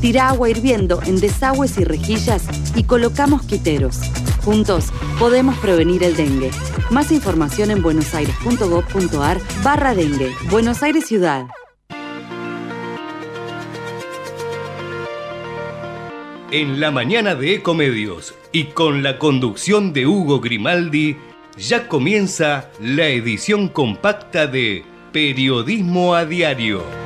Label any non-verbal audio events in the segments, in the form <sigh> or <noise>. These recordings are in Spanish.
Tira agua hirviendo en desagües y rejillas y colocamos quiteros. Juntos podemos prevenir el dengue. Más información en buenosaires.gov.ar barra dengue. Buenos Aires Ciudad. En la mañana de Ecomedios y con la conducción de Hugo Grimaldi, ya comienza la edición compacta de Periodismo a Diario.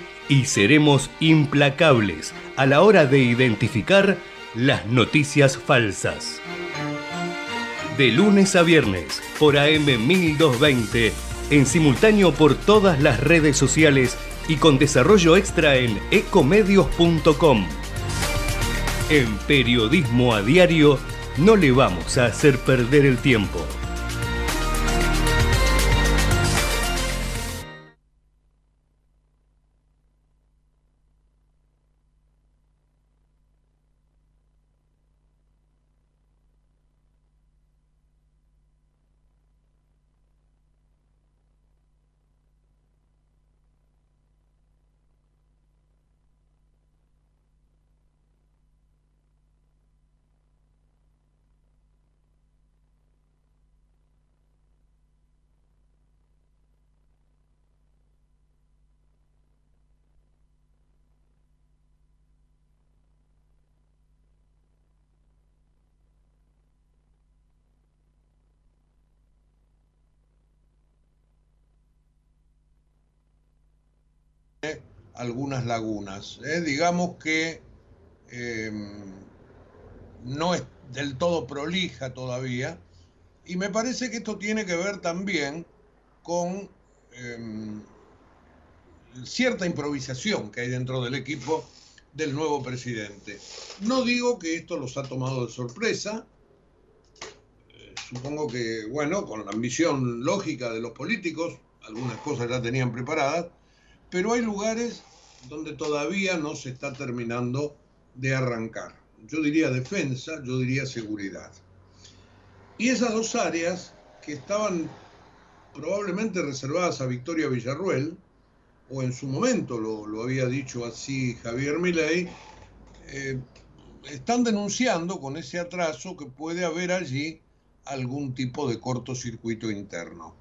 Y seremos implacables a la hora de identificar las noticias falsas. De lunes a viernes por AM 1220, en simultáneo por todas las redes sociales y con desarrollo extra en ecomedios.com. En Periodismo a Diario no le vamos a hacer perder el tiempo. Algunas lagunas. ¿eh? Digamos que em, no es del todo prolija todavía. Y me parece que esto tiene que ver también con em, cierta improvisación que hay dentro del equipo del nuevo presidente. No digo que esto los ha tomado de sorpresa. Eh, supongo que, bueno, con la ambición lógica de los políticos, algunas cosas ya tenían preparadas, pero hay lugares donde todavía no se está terminando de arrancar. Yo diría defensa, yo diría seguridad. Y esas dos áreas que estaban probablemente reservadas a Victoria Villarruel, o en su momento lo, había dicho así Javier Milei, eh, están denunciando con ese atraso que puede haber allí algún tipo de cortocircuito interno.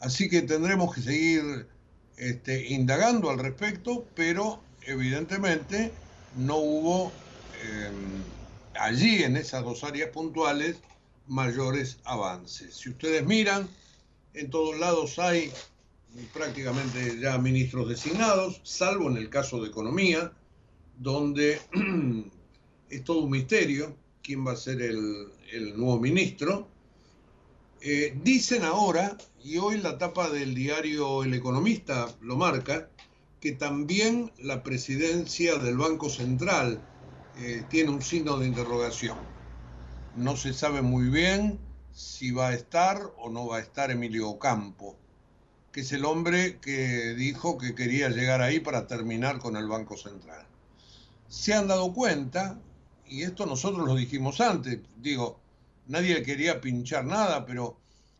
Así que tendremos que seguir este, indagando al respecto, pero evidentemente no hubo em, allí en esas dos áreas puntuales mayores avances. Si ustedes miran, en todos lados hay prácticamente ya ministros designados, salvo en el caso de economía, donde <clears throat> es todo un misterio quién va a ser el, el nuevo ministro. Eh, dicen ahora, y hoy la tapa del diario El Economista lo marca, que también la presidencia del Banco Central eh, tiene un signo de interrogación. No se sabe muy bien si va a estar o no va a estar Emilio Ocampo, que es el hombre que dijo que quería llegar ahí para terminar con el Banco Central. Se han dado cuenta, y esto nosotros lo dijimos antes, digo, nadie quería pinchar nada, pero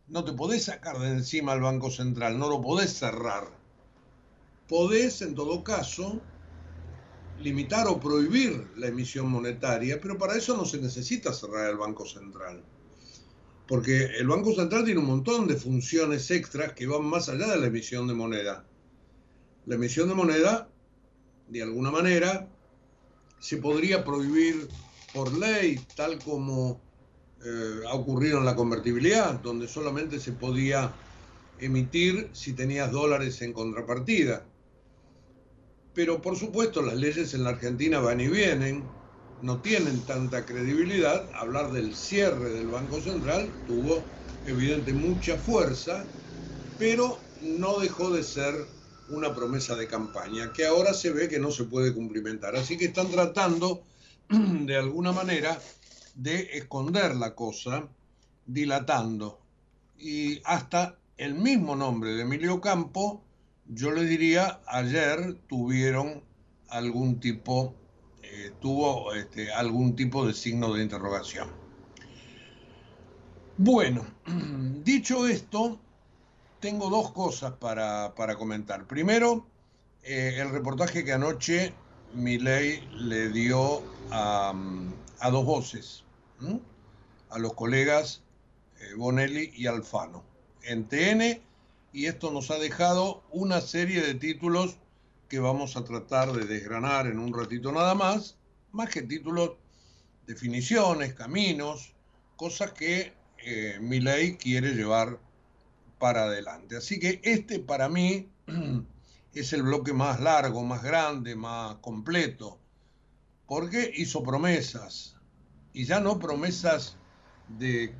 no te podés sacar de encima al Banco Central, no lo podés cerrar. Podés, en todo caso, limitar o prohibir la emisión monetaria, pero para eso no se necesita cerrar el Banco Central. Porque el Banco Central tiene un montón de funciones extras que van más allá de la emisión de moneda. La emisión de moneda, de alguna manera, se podría prohibir por ley, tal como eh, ha ocurrido en la convertibilidad, donde solamente se podía emitir si tenías dólares en contrapartida. Pero por supuesto las leyes en la Argentina van y vienen, no tienen tanta credibilidad. Hablar del cierre del Banco Central tuvo evidente mucha fuerza, pero no dejó de ser una promesa de campaña, que ahora se ve que no se puede cumplimentar. Así que están tratando <clears throat> de alguna manera de esconder la cosa, dilatando. Y hasta el mismo nombre de Emilio Campo, yo le diría, ayer tuvieron algún tipo, eh, tuvo este, algún tipo de signo de interrogación. Bueno, <clears throat> dicho esto, tengo dos cosas para, comentar. Primero, eh, el reportaje que anoche Milei le dio a, dos voces, a los colegas eh, Bonelli y Alfano, en TN, y esto nos ha dejado una serie de títulos que vamos a tratar de desgranar en un ratito nada más, más que títulos, definiciones, caminos, cosas que eh, Milei quiere llevar para adelante. Así que este para mí <clears throat> es el bloque más largo, más grande, más completo, porque hizo promesas, y ya no promesas de,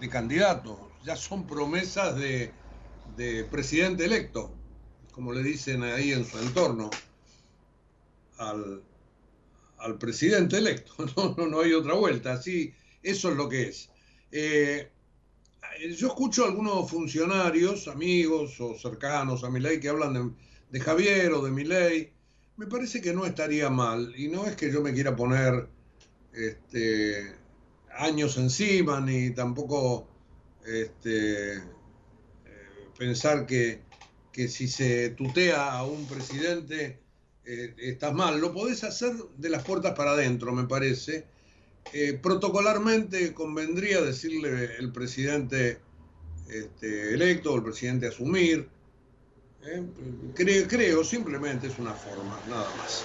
de candidatos, ya son promesas de, presidente electo, como le dicen ahí en su entorno, al, presidente electo, <laughs> no, no, hay otra vuelta, así, eso es lo que es. Eh, yo escucho a algunos funcionarios, amigos o cercanos a mi ley que hablan de, Javier o de mi ley. Me parece que no estaría mal. Y no es que yo me quiera poner este, años encima, ni tampoco este, eh, pensar que, si se tutea a un presidente eh, estás mal. Lo podés hacer de las puertas para adentro, me parece eh, protocolarmente convendría decirle el presidente este, electo o el presidente asumir. ¿Eh? creo, simplemente es una forma, nada más.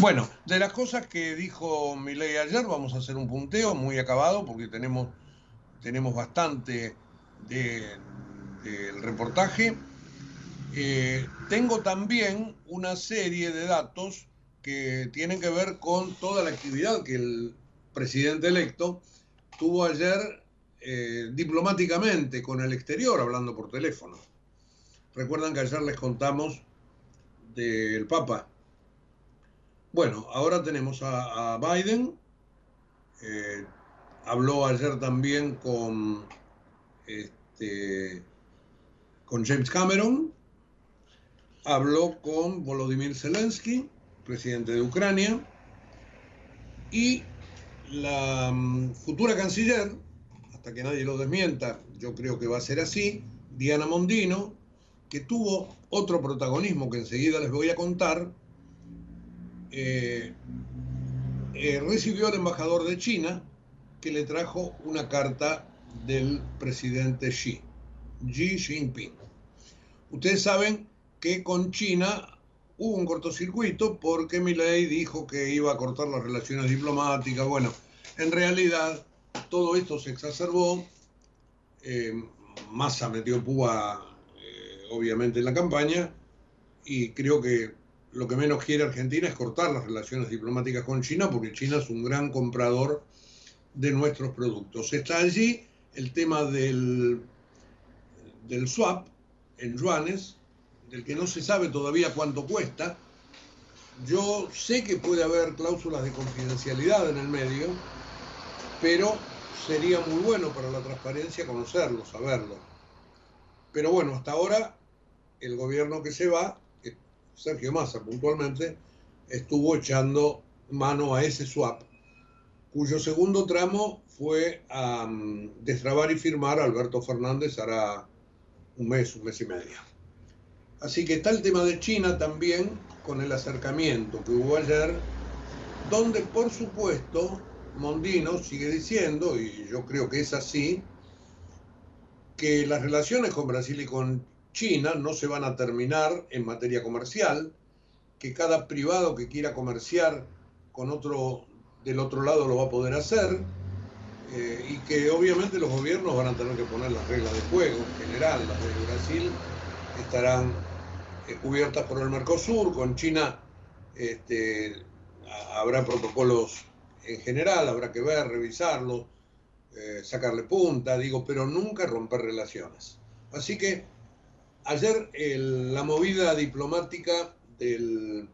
Bueno, de las cosas que dijo Milei ayer, vamos a hacer un punteo muy acabado porque tenemos, tenemos bastante del reportaje. Eh, tengo también una serie de datos que tienen que ver con toda la actividad que el presidente electo tuvo ayer eh, diplomáticamente con el exterior, hablando por teléfono. Recuerdan que ayer les contamos del Papa. Bueno, ahora tenemos a, Biden. Eh, habló ayer también con, este, con James Cameron. Habló con Volodymyr Zelensky presidente de Ucrania, y la mm, futura canciller, hasta que nadie lo desmienta, yo creo que va a ser así, Diana Mondino, que tuvo otro protagonismo que enseguida les voy a contar, eh, eh, recibió al embajador de China que le trajo una carta del presidente Xi, Xi Jinping. Ustedes saben que con China hubo un cortocircuito porque Milei dijo que iba a cortar las relaciones diplomáticas. Bueno, en realidad todo esto se exacerbó. Eh, Massa metió púa, obviamente, en la campaña y creo que lo que menos quiere Argentina es cortar las relaciones diplomáticas con China porque China es un gran comprador de nuestros productos. Está allí el tema del, del swap en yuanes, del que no se sabe todavía cuánto cuesta. Yo sé que puede haber cláusulas de confidencialidad en el medio, pero sería muy bueno para la transparencia conocerlo, saberlo. Pero bueno, hasta ahora el gobierno que se va, Sergio Massa puntualmente, estuvo echando mano a ese swap, cuyo segundo tramo fue a destrabar y firmar Alberto Fernández hará un mes, un mes y medio. Así que está el tema de China también con el acercamiento que hubo ayer, donde por supuesto Mondino sigue diciendo, y yo creo que es así, que las relaciones con Brasil y con China no se van a terminar en materia comercial, que cada privado que quiera comerciar con otro del otro lado lo va a poder hacer eh, y que obviamente los gobiernos van a tener que poner las reglas de juego en general. Las de Brasil estarán eh, cubiertas por el Mercosur, con China este, habrá protocolos en general, habrá que ver, revisarlos, eh, sacarle punta, digo, pero nunca romper relaciones. Así que ayer la movida diplomática del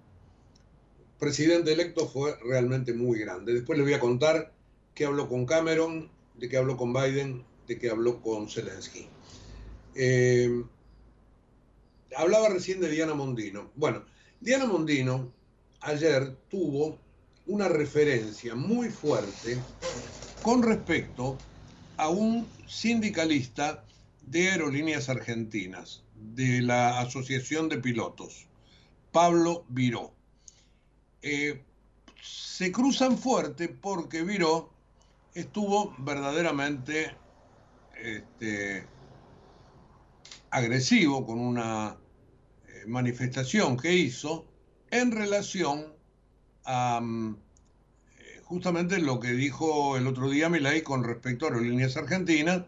presidente electo fue realmente muy grande. Después les voy a contar que habló con Cameron, de que habló con Biden, de que habló con Zelensky. Eh, hablaba recién de Diana Mondino. Bueno, Diana Mondino ayer tuvo una referencia muy fuerte con respecto a un sindicalista de aerolíneas argentinas, de la Asociación de Pilotos, Pablo Viró. Eh, se cruzan fuerte porque Viró estuvo verdaderamente este, agresivo con una eh, manifestación que hizo en relación a mm, eh, justamente lo que dijo el otro día Milay con respecto a Aerolíneas Argentinas,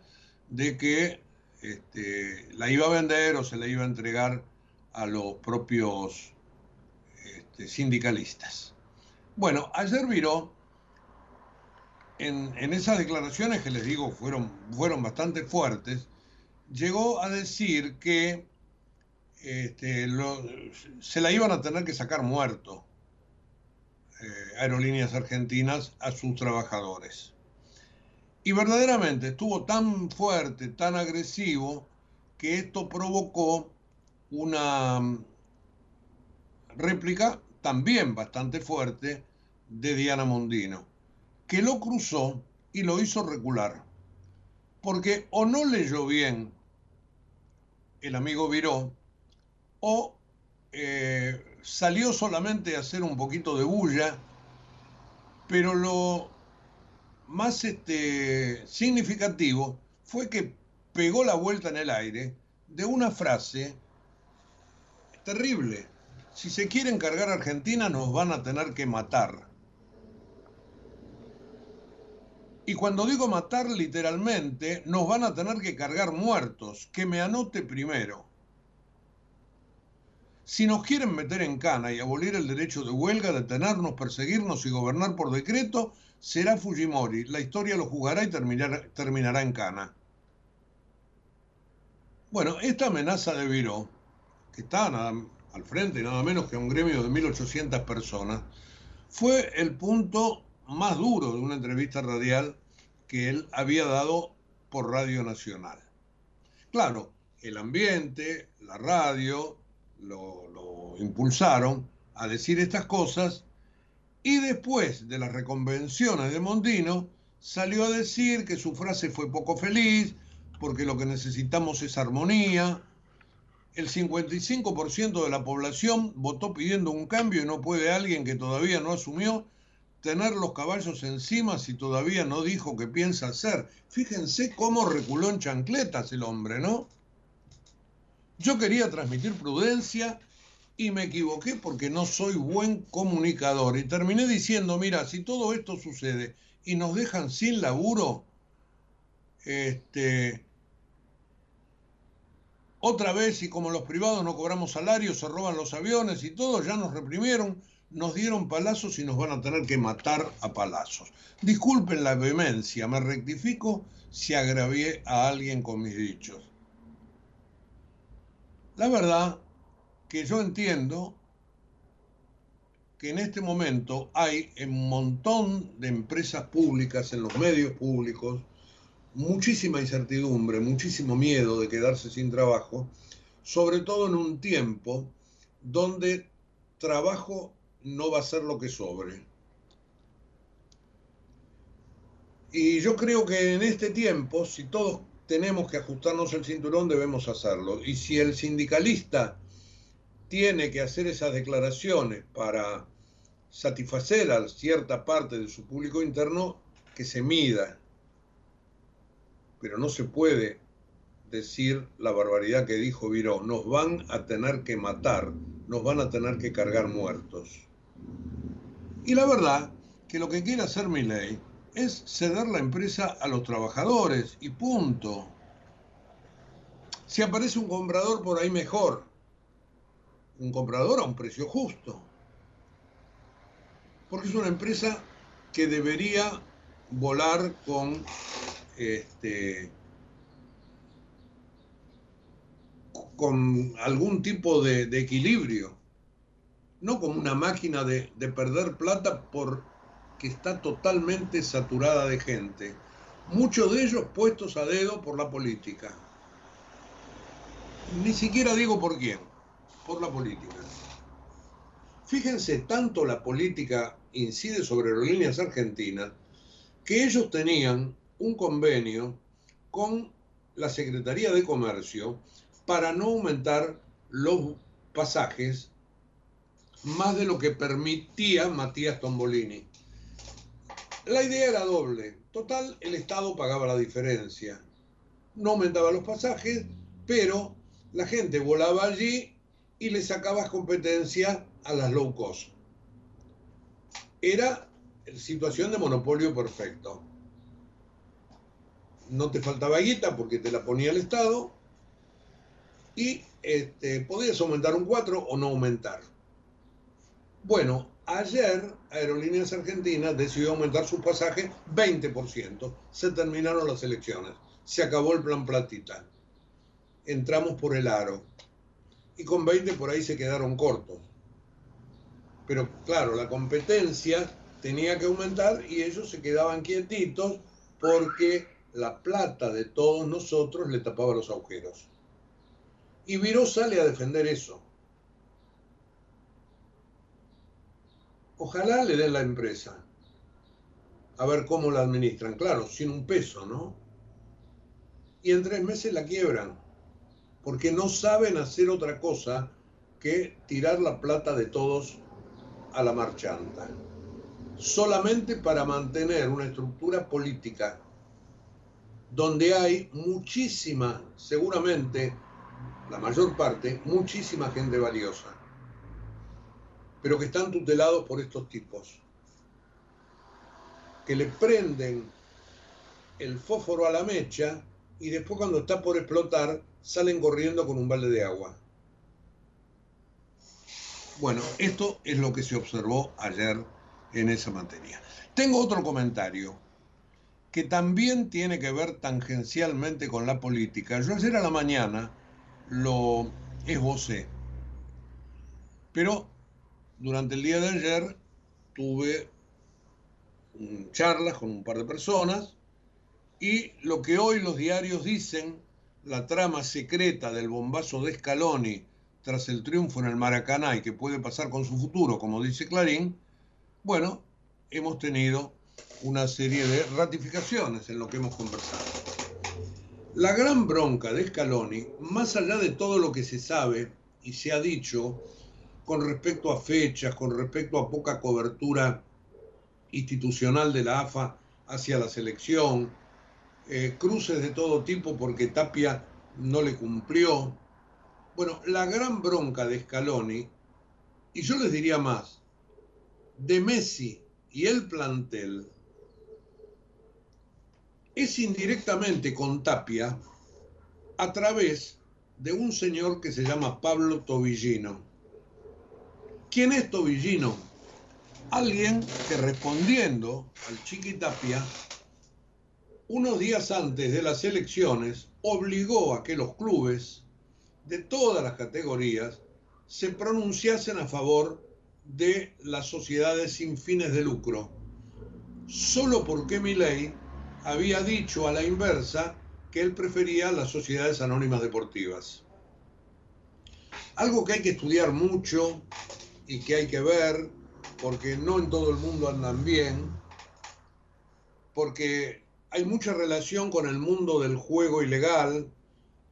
de que este, la iba a vender o se la iba a entregar a los propios este, sindicalistas. Bueno, ayer viró en, esas declaraciones que les digo fueron, fueron bastante fuertes, llegó a decir que este, se la iban a tener que sacar muerto eh, aerolíneas argentinas a sus trabajadores. Y verdaderamente estuvo tan fuerte, tan agresivo, que esto provocó una mm, réplica también bastante fuerte de Diana Mondino que lo cruzó y lo hizo recular. Porque o no leyó bien el amigo Viró, o eh, salió solamente a hacer un poquito de bulla, pero lo más este, significativo fue que pegó la vuelta en el aire de una frase terrible. Si se quieren cargar a Argentina nos van a tener que matar. Y cuando digo matar literalmente, nos van a tener que cargar muertos, que me anote primero. Si nos quieren meter en cana y abolir el derecho de huelga, detenernos, perseguirnos y gobernar por decreto, será Fujimori. La historia lo jugará y terminará en cana. Bueno, esta amenaza de Viró, que está al frente nada menos que un gremio de 1.800 personas, fue el punto más duro de una entrevista radial que él había dado por Radio Nacional. Claro, el ambiente, la radio, lo, impulsaron a decir estas cosas y después de las reconvenciones de Mondino salió a decir que su frase fue poco feliz porque lo que necesitamos es armonía. El 55% de la población votó pidiendo un cambio y no puede alguien que todavía no asumió tener los caballos encima si todavía no dijo qué piensa hacer. Fíjense cómo reculó en chancletas el hombre, ¿no? Yo quería transmitir prudencia y me equivoqué porque no soy buen comunicador. Y terminé diciendo, mira, si todo esto sucede y nos dejan sin laburo, este, otra vez, y como los privados no cobramos salarios, se roban los aviones y todo, ya nos reprimieron, nos dieron palazos y nos van a tener que matar a palazos. Disculpen la vehemencia, me rectifico si agravié a alguien con mis dichos. La verdad que yo entiendo que en este momento hay en un montón de empresas públicas, en los medios públicos, muchísima incertidumbre, muchísimo miedo de quedarse sin trabajo, sobre todo en un tiempo donde trabajo no va a ser lo que sobre. Y yo creo que en este tiempo, si todos tenemos que ajustarnos el cinturón, debemos hacerlo. Y si el sindicalista tiene que hacer esas declaraciones para satisfacer a cierta parte de su público interno, que se mida. Pero no se puede decir la barbaridad que dijo Viró. Nos van a tener que matar, nos van a tener que cargar muertos. Y la verdad que lo que quiere hacer mi ley es ceder la empresa a los trabajadores y punto. Si aparece un comprador por ahí mejor, un comprador a un precio justo. Porque es una empresa que debería volar con este con algún tipo de, equilibrio, no como una máquina de, de perder plata porque está totalmente saturada de gente, muchos de ellos puestos a dedo por la política. Ni siquiera digo por quién, por la política. Fíjense, tanto la política incide sobre aerolíneas argentinas que ellos tenían un convenio con la Secretaría de Comercio para no aumentar los pasajes más de lo que permitía Matías Tombolini. La idea era doble. Total, el Estado pagaba la diferencia. No aumentaba los pasajes, pero la gente volaba allí y le sacaba competencia a las low cost. Era situación de monopolio perfecto. No te faltaba guita porque te la ponía el Estado y este, podías aumentar un 4 o no aumentar. Bueno, ayer Aerolíneas Argentinas decidió aumentar su pasaje 20%. Se terminaron las elecciones. Se acabó el plan platita. Entramos por el aro. Y con 20 por ahí se quedaron cortos. Pero claro, la competencia tenía que aumentar y ellos se quedaban quietitos porque la plata de todos nosotros le tapaba los agujeros. Y Viró sale a defender eso. Ojalá le den la empresa. A ver cómo la administran. Claro, sin un peso, ¿no? Y en tres meses la quiebran. Porque no saben hacer otra cosa que tirar la plata de todos a la marchanta. Solamente para mantener una estructura política donde hay muchísima, seguramente, la mayor parte, muchísima gente valiosa, pero que están tutelados por estos tipos, que le prenden el fósforo a la mecha y después cuando está por explotar salen corriendo con un balde de agua. Bueno, esto es lo que se observó ayer en esa materia. Tengo otro comentario que también tiene que ver tangencialmente con la política. Yo ayer a la mañana lo esbocé. Pero durante el día de ayer tuve charlas con un par de personas y lo que hoy los diarios dicen, la trama secreta del bombazo de Scaloni tras el triunfo en el Maracaná y que puede pasar con su futuro, como dice Clarín, bueno, hemos tenido una serie de ratificaciones en lo que hemos conversado. La gran bronca de Scaloni, más allá de todo lo que se sabe y se ha dicho con respecto a fechas, con respecto a poca cobertura institucional de la AFA hacia la selección, eh, cruces de todo tipo porque Tapia no le cumplió. Bueno, la gran bronca de Scaloni, y yo les diría más, de Messi y el plantel, es indirectamente con Tapia a través de un señor que se llama Pablo Tobillino. ¿Quién es Tobillino? Alguien que respondiendo al Chiqui Tapia, unos días antes de las elecciones, obligó a que los clubes de todas las categorías se pronunciasen a favor de las sociedades sin fines de lucro, solo porque mi ley había dicho a la inversa que él prefería las sociedades anónimas deportivas. Algo que hay que estudiar mucho y que hay que ver, porque no en todo el mundo andan bien, porque hay mucha relación con el mundo del juego ilegal,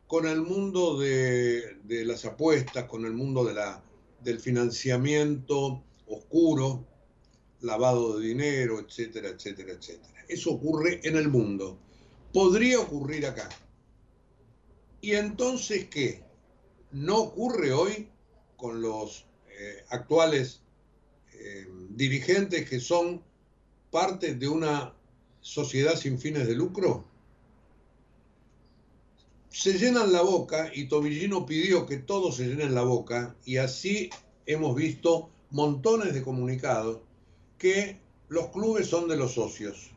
con el mundo de, las apuestas, con el mundo de la, del financiamiento oscuro, lavado de dinero, etcétera, etcétera, etcétera. Eso ocurre en el mundo. Podría ocurrir acá. ¿Y entonces qué? No ocurre hoy con los eh, actuales eh, dirigentes que son parte de una sociedad sin fines de lucro? Se llenan la boca y Tobillino pidió que todos se llenen la boca y así hemos visto montones de comunicados que los clubes son de los socios.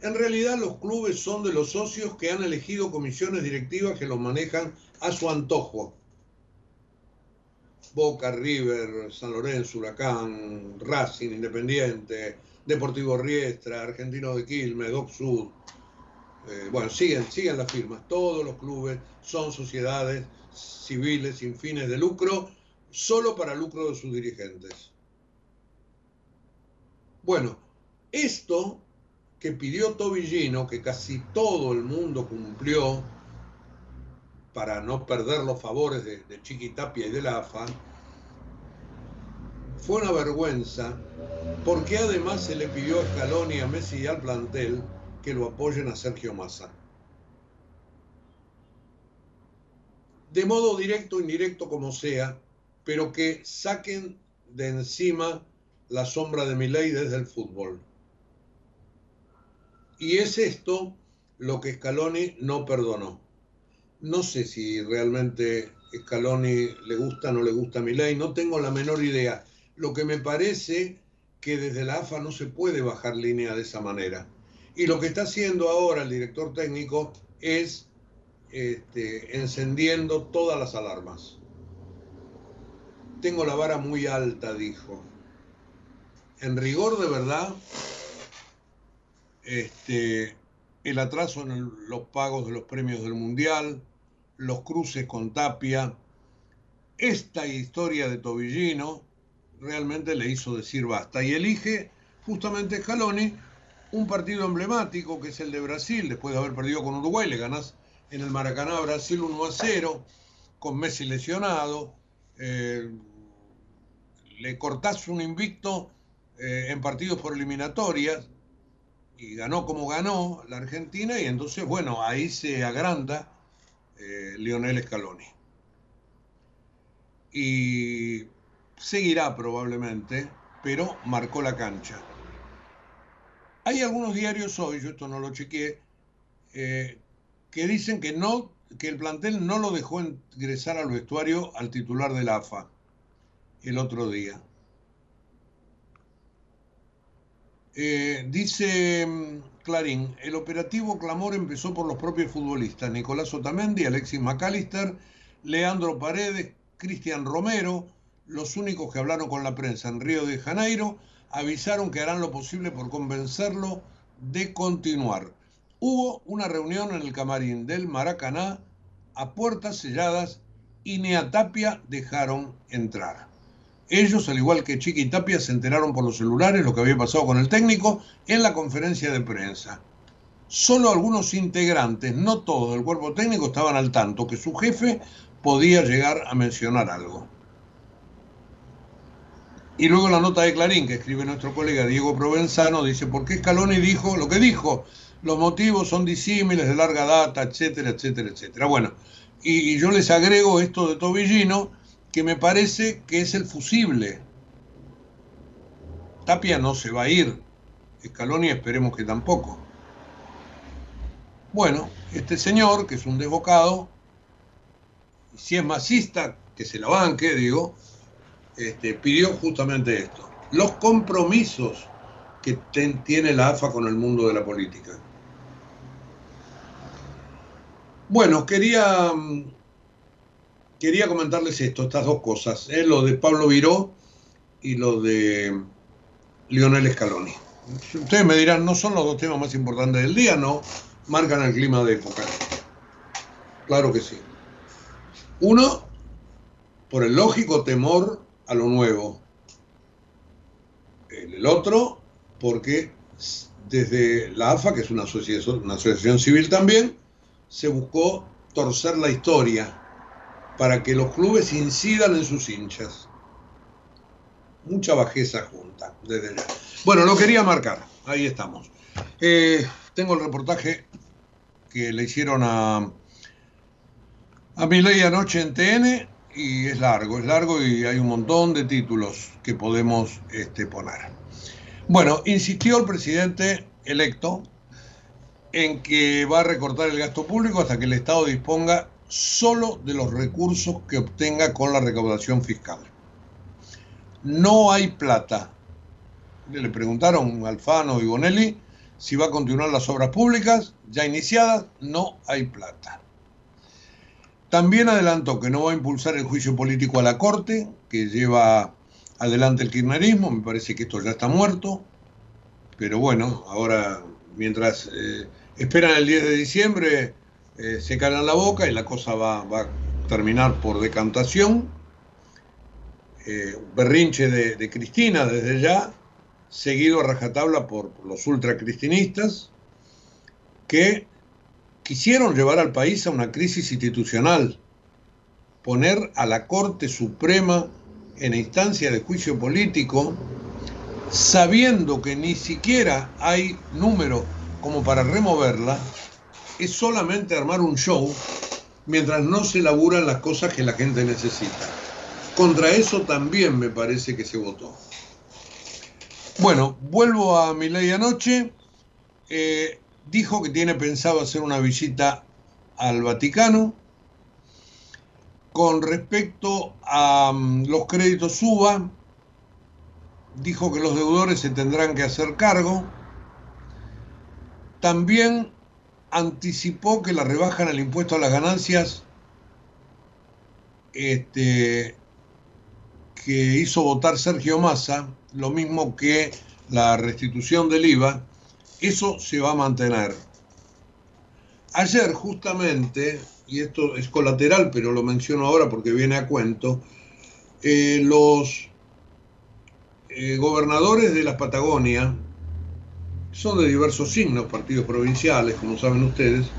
En realidad los clubes son de los socios que han elegido comisiones directivas que los manejan a su antojo. Boca, River, San Lorenzo, Huracán, Racing, Independiente, Deportivo Riestra, Argentino de Quilmes, Doc Sud. Eh, bueno, siguen, siguen las firmas. Todos los clubes son sociedades civiles sin fines de lucro, solo para lucro de sus dirigentes. Bueno, esto que pidió Tobillino, que casi todo el mundo cumplió para no perder los favores de, de Chiquitapia y de la AFA, fue una vergüenza porque además se le pidió a Scaloni, a Messi y al plantel que lo apoyen a Sergio Massa. De modo directo indirecto como sea, pero que saquen de encima la sombra de mi ley desde el fútbol. Y es esto lo que Scaloni no perdonó. No sé si realmente Scaloni le gusta o no le gusta mi ley, no tengo la menor idea. Lo que me parece que desde la AFA no se puede bajar línea de esa manera. Y lo que está haciendo ahora el director técnico es este, encendiendo todas las alarmas. Tengo la vara muy alta, dijo. En rigor de verdad, este, el atraso en los pagos de los premios del Mundial, los cruces con Tapia, esta historia de Tobillino realmente le hizo decir basta y elige justamente Scaloni un partido emblemático que es el de Brasil, después de haber perdido con Uruguay, le ganas en el Maracaná Brasil 1 a 0, con Messi lesionado, eh, le cortás un invicto eh, en partidos por eliminatorias, y ganó como ganó la Argentina y entonces, bueno, ahí se agranda eh, Lionel Scaloni. Y seguirá probablemente, pero marcó la cancha. Hay algunos diarios hoy, yo esto no lo chequeé, eh, que dicen que no, que el plantel no lo dejó ingresar al vestuario al titular del AFA el otro día. Eh, dice mm, Clarín, el operativo clamor empezó por los propios futbolistas, Nicolás Otamendi, Alexis McAllister, Leandro Paredes, Cristian Romero, los únicos que hablaron con la prensa en Río de Janeiro, avisaron que harán lo posible por convencerlo de continuar. Hubo una reunión en el camarín del Maracaná a puertas selladas y ni a Tapia dejaron entrar. Ellos, al igual que Chiqui Tapia, se enteraron por los celulares lo que había pasado con el técnico en la conferencia de prensa. Solo algunos integrantes, no todo el cuerpo técnico, estaban al tanto que su jefe podía llegar a mencionar algo. Y luego la nota de Clarín que escribe nuestro colega Diego Provenzano dice, ¿por qué Scaloni dijo lo que dijo? Los motivos son disímiles, de larga data, etcétera, etcétera, etcétera. Bueno, y yo les agrego esto de Tobillino, que me parece que es el fusible. Tapia no se va a ir, Scaloni esperemos que tampoco. Bueno, este señor, que es un desbocado, si es masista, que se la banque, digo, este, pidió justamente esto. Los compromisos que tiene la AFA con el mundo de la política. Bueno, quería mm, quería comentarles esto, estas dos cosas, ¿eh? lo de Pablo Viró y lo de Lionel Scaloni. Ustedes me dirán, no son los dos temas más importantes del día, no, marcan el clima de época. Claro que sí. Uno, por el lógico temor a lo nuevo. El otro, porque desde la AFA, que es una asociación, una asociación civil también, se buscó torcer la historia para que los clubes incidan en sus hinchas. Mucha bajeza junta, desde ya. Bueno, lo quería marcar, ahí estamos. Eh, tengo el reportaje que le hicieron a, a ley anoche en TN y es largo, es largo y hay un montón de títulos que podemos este, poner. Bueno, insistió el presidente electo en que va a recortar el gasto público hasta que el Estado disponga solo de los recursos que obtenga con la recaudación fiscal. No hay plata. Le preguntaron Alfano y Bonelli si va a continuar las obras públicas ya iniciadas. No hay plata. También adelantó que no va a impulsar el juicio político a la Corte, que lleva adelante el kirchnerismo. Me parece que esto ya está muerto. Pero bueno, ahora, mientras eh, esperan el 10 de diciembre, eh, se calan la boca y la cosa va, a terminar por decantación. Eh, berrinche de, Cristina desde ya, seguido a rajatabla por, por los ultracristinistas, que quisieron llevar al país a una crisis institucional, poner a la Corte Suprema en instancia de juicio político, sabiendo que ni siquiera hay número como para removerla, es solamente armar un show mientras no se laburan las cosas que la gente necesita. Contra eso también me parece que se votó. Bueno, vuelvo a mi ley anoche. Eh, dijo que tiene pensado hacer una visita al Vaticano. Con respecto a mm, los créditos suba, dijo que los deudores se tendrán que hacer cargo. También anticipó que la rebaja en el impuesto a las ganancias este, que hizo votar Sergio Massa, lo mismo que la restitución del IVA, eso se va a mantener. Ayer justamente, y esto es colateral, pero lo menciono ahora porque viene a cuento, eh, los eh, gobernadores de la Patagonia, son de diversos signos, partidos provinciales, como saben ustedes,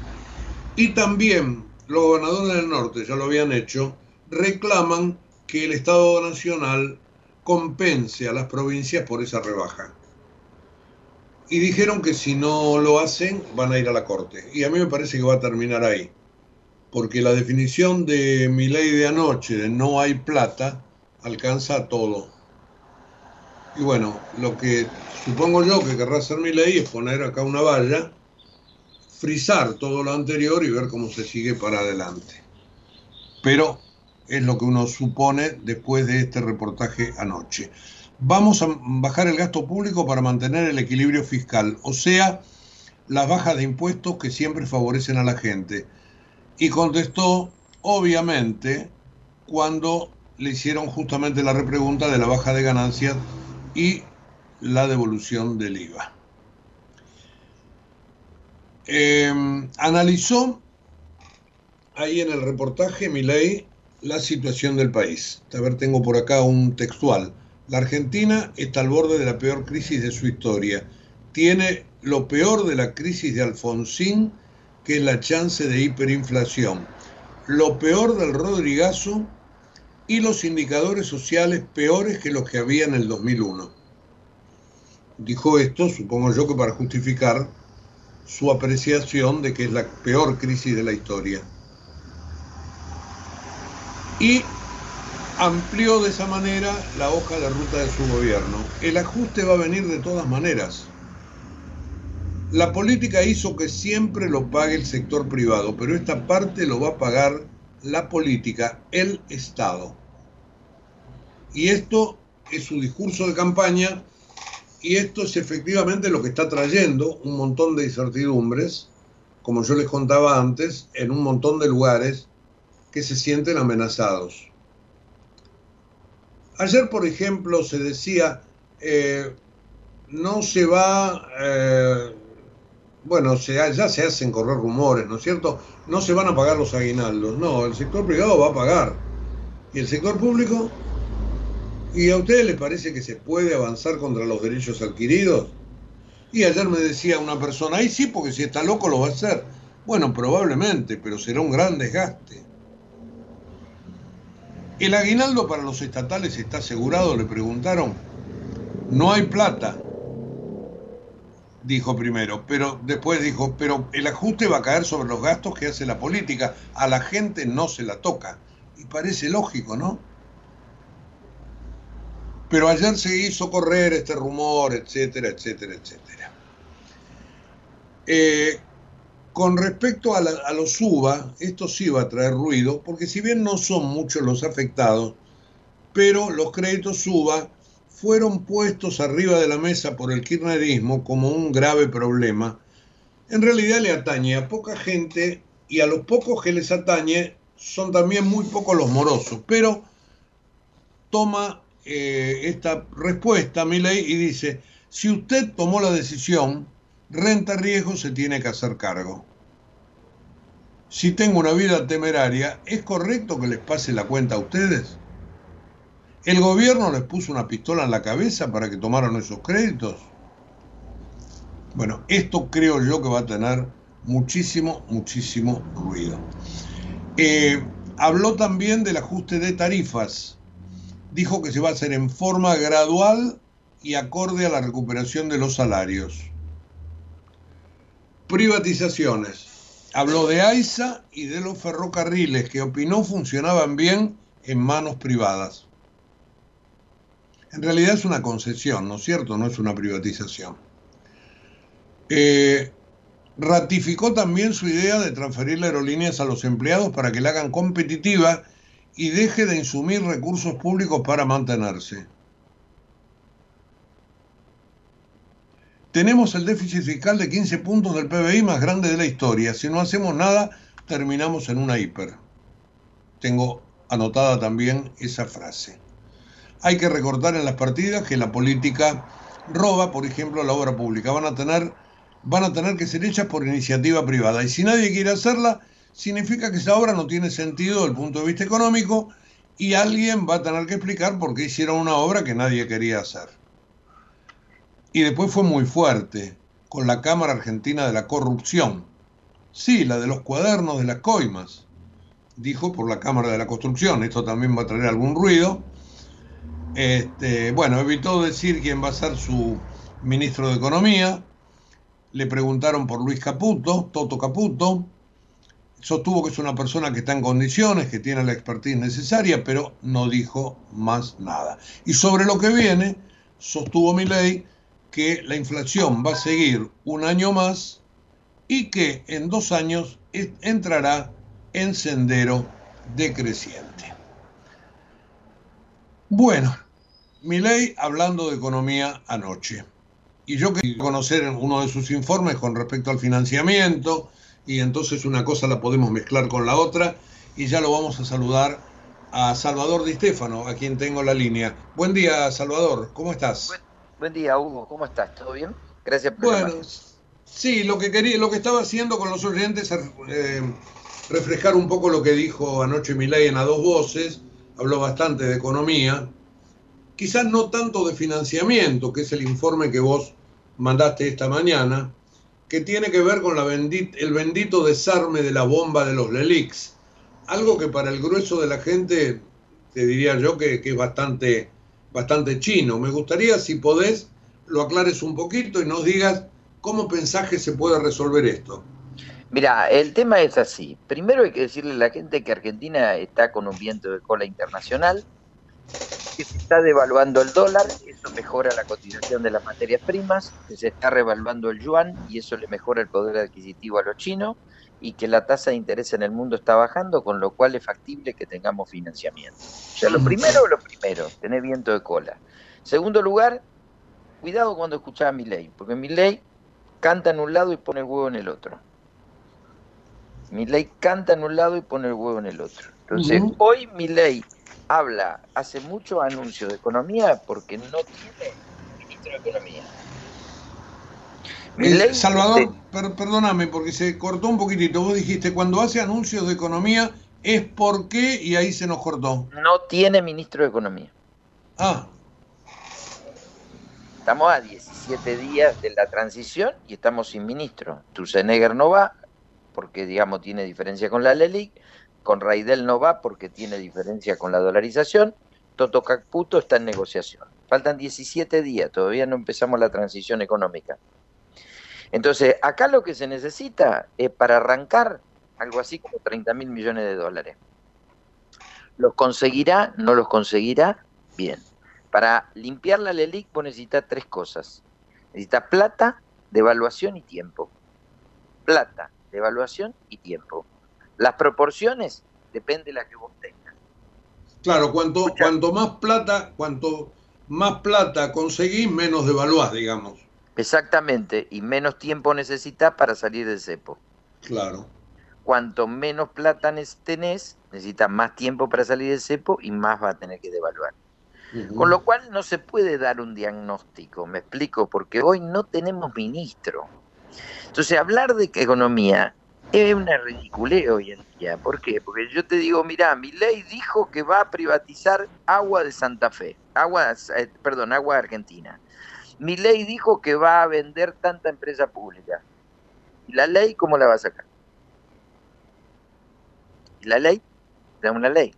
y también los gobernadores del norte, ya lo habían hecho, reclaman que el Estado Nacional compense a las provincias por esa rebaja y dijeron que si no lo hacen van a ir a la corte. Y a mí me parece que va a terminar ahí, porque la definición de mi ley de anoche de no hay plata alcanza a todo. Y bueno, lo que supongo yo que querrá hacer mi ley es poner acá una valla, frizar todo lo anterior y ver cómo se sigue para adelante. Pero es lo que uno supone después de este reportaje anoche vamos a bajar el gasto público para mantener el equilibrio fiscal, o sea, las bajas de impuestos que siempre favorecen a la gente. Y contestó, obviamente, cuando le hicieron justamente la repregunta de la baja de ganancias y la devolución del IVA. Em, analizó ahí en el reportaje, mi ley, la situación del país. A ver, tengo por acá un textual. La Argentina está al borde de la peor crisis de su historia. Tiene lo peor de la crisis de Alfonsín, que es la chance de hiperinflación. Lo peor del Rodrigazo y los indicadores sociales peores que los que había en el 2001. Dijo esto, supongo yo que para justificar su apreciación de que es la peor crisis de la historia. Y amplió de esa manera la hoja de ruta de su gobierno. El ajuste va a venir de todas maneras. La política hizo que siempre lo pague el sector privado, pero esta parte lo va a pagar la política, el Estado. Y esto es su discurso de campaña y esto es efectivamente lo que está trayendo un montón de incertidumbres, como yo les contaba antes, en un montón de lugares que se sienten amenazados. Ayer, por ejemplo, se decía, eh, no se va, eh, bueno, ya se hacen correr rumores, ¿no es cierto? No se van a pagar los aguinaldos, no, el sector privado va a pagar. ¿Y el sector público? ¿Y a ustedes les parece que se puede avanzar contra los derechos adquiridos? Y ayer me decía una persona, ahí sí, porque si está loco lo va a hacer. Bueno, probablemente, pero será un gran desgaste. ¿El aguinaldo para los estatales está asegurado? Le preguntaron. No hay plata, dijo primero, pero después dijo, pero el ajuste va a caer sobre los gastos que hace la política. A la gente no se la toca. Y parece lógico, ¿no? Pero ayer se hizo correr este rumor, etcétera, etcétera, etcétera. Eh, con respecto a, los UBA, esto sí va a traer ruido, porque si bien no son muchos los afectados, pero los créditos UBA fueron puestos arriba de la mesa por el kirchnerismo como un grave problema, en realidad le atañe a poca gente y a los pocos que les atañe son también muy pocos los morosos, pero toma eh, esta respuesta, mi ley, y dice, si usted tomó la decisión, renta riesgo se tiene que hacer cargo. Si tengo una vida temeraria, ¿es correcto que les pase la cuenta a ustedes? ¿El gobierno les puso una pistola en la cabeza para que tomaran esos créditos? Bueno, esto creo yo que va a tener muchísimo, muchísimo ruido. Eh, habló también del ajuste de tarifas. Dijo que se va a hacer en forma gradual y acorde a la recuperación de los salarios. Privatizaciones. Habló de AISA y de los ferrocarriles que opinó funcionaban bien en manos privadas. En realidad es una concesión, ¿no es cierto? No es una privatización. Eh, ratificó también su idea de transferir aerolíneas a los empleados para que la hagan competitiva y deje de insumir recursos públicos para mantenerse. Tenemos el déficit fiscal de 15 puntos del PBI más grande de la historia. Si no hacemos nada, terminamos en una hiper. Tengo anotada también esa frase. Hay que recortar en las partidas que la política roba, por ejemplo, la obra pública. Van a tener van a tener que ser hechas por iniciativa privada. Y si nadie quiere hacerla, significa que esa obra no tiene sentido desde el punto de vista económico y alguien va a tener que explicar por qué hicieron una obra que nadie quería hacer. Y después fue muy fuerte con la Cámara Argentina de la Corrupción. Sí, la de los cuadernos de las coimas, dijo por la Cámara de la Construcción. Esto también va a traer algún ruido. Este, bueno, evitó decir quién va a ser su ministro de Economía, le preguntaron por Luis Caputo, Toto Caputo, sostuvo que es una persona que está en condiciones, que tiene la expertise necesaria, pero no dijo más nada. Y sobre lo que viene, sostuvo mi ley que la inflación va a seguir un año más y que en dos años entrará en sendero decreciente. Bueno, mi ley hablando de economía anoche y yo quería conocer uno de sus informes con respecto al financiamiento, y entonces una cosa la podemos mezclar con la otra, y ya lo vamos a saludar a Salvador Di Stefano, a quien tengo la línea. Buen día, Salvador, ¿cómo estás? Buen, día, Hugo, ¿cómo estás? ¿Todo bien? Gracias por Bueno, sí, lo que quería, lo que estaba haciendo con los oyentes es eh, refrescar un poco lo que dijo anoche Milay en A Dos Voces, habló bastante de economía, quizás no tanto de financiamiento, que es el informe que vos mandaste esta mañana, que tiene que ver con la el bendito desarme de la bomba de los Lelix. Algo que para el grueso de la gente, te diría yo que, es bastante, bastante chino. Me gustaría, si podés, lo aclares un poquito y nos digas cómo pensás que se puede resolver esto. Mira, el tema es así. Primero hay que decirle a la gente que Argentina está con un viento de cola internacional que se está devaluando el dólar, eso mejora la cotización de las materias primas, que se está revaluando el yuan y eso le mejora el poder adquisitivo a los chinos y que la tasa de interés en el mundo está bajando, con lo cual es factible que tengamos financiamiento. O sea, lo primero, lo primero, tener viento de cola. Segundo lugar, cuidado cuando escuchás a mi ley, porque mi ley canta en un lado y pone el huevo en el otro. Mi ley canta en un lado y pone el huevo en el otro. Entonces, hoy mi ley habla, hace mucho anuncio de economía porque no tiene ministro de economía. Eh, Salvador, perdóname porque se cortó un poquitito. Vos dijiste, cuando hace anuncios de economía es porque, y ahí se nos cortó. No tiene ministro de economía. Ah. Estamos a 17 días de la transición y estamos sin ministro. Turcenegger no va porque, digamos, tiene diferencia con la LELIC con Raidel no va porque tiene diferencia con la dolarización. Toto Caputo está en negociación. Faltan 17 días, todavía no empezamos la transición económica. Entonces, acá lo que se necesita es para arrancar algo así como 30 mil millones de dólares. ¿Los conseguirá? ¿No los conseguirá? Bien. Para limpiar la LELIC vos necesitas tres cosas. Necesitas plata, devaluación y tiempo. Plata, devaluación y tiempo. Las proporciones depende de la que vos tengas. Claro, cuanto, cuanto más plata, cuanto más plata conseguís, menos devaluás, digamos. Exactamente, y menos tiempo necesitas para salir del cepo. Claro. Cuanto menos plata tenés, necesitas más tiempo para salir del cepo y más va a tener que devaluar. Con lo cual no se puede dar un diagnóstico, me explico, porque hoy no tenemos ministro. Entonces, hablar de economía es una ridiculez hoy en día. ¿Por qué? Porque yo te digo, mira, mi ley dijo que va a privatizar agua de Santa Fe, agua, eh, perdón, agua de Argentina. Mi ley dijo que va a vender tanta empresa pública. ¿Y la ley cómo la va a sacar? ¿Y la ley? Da una ley.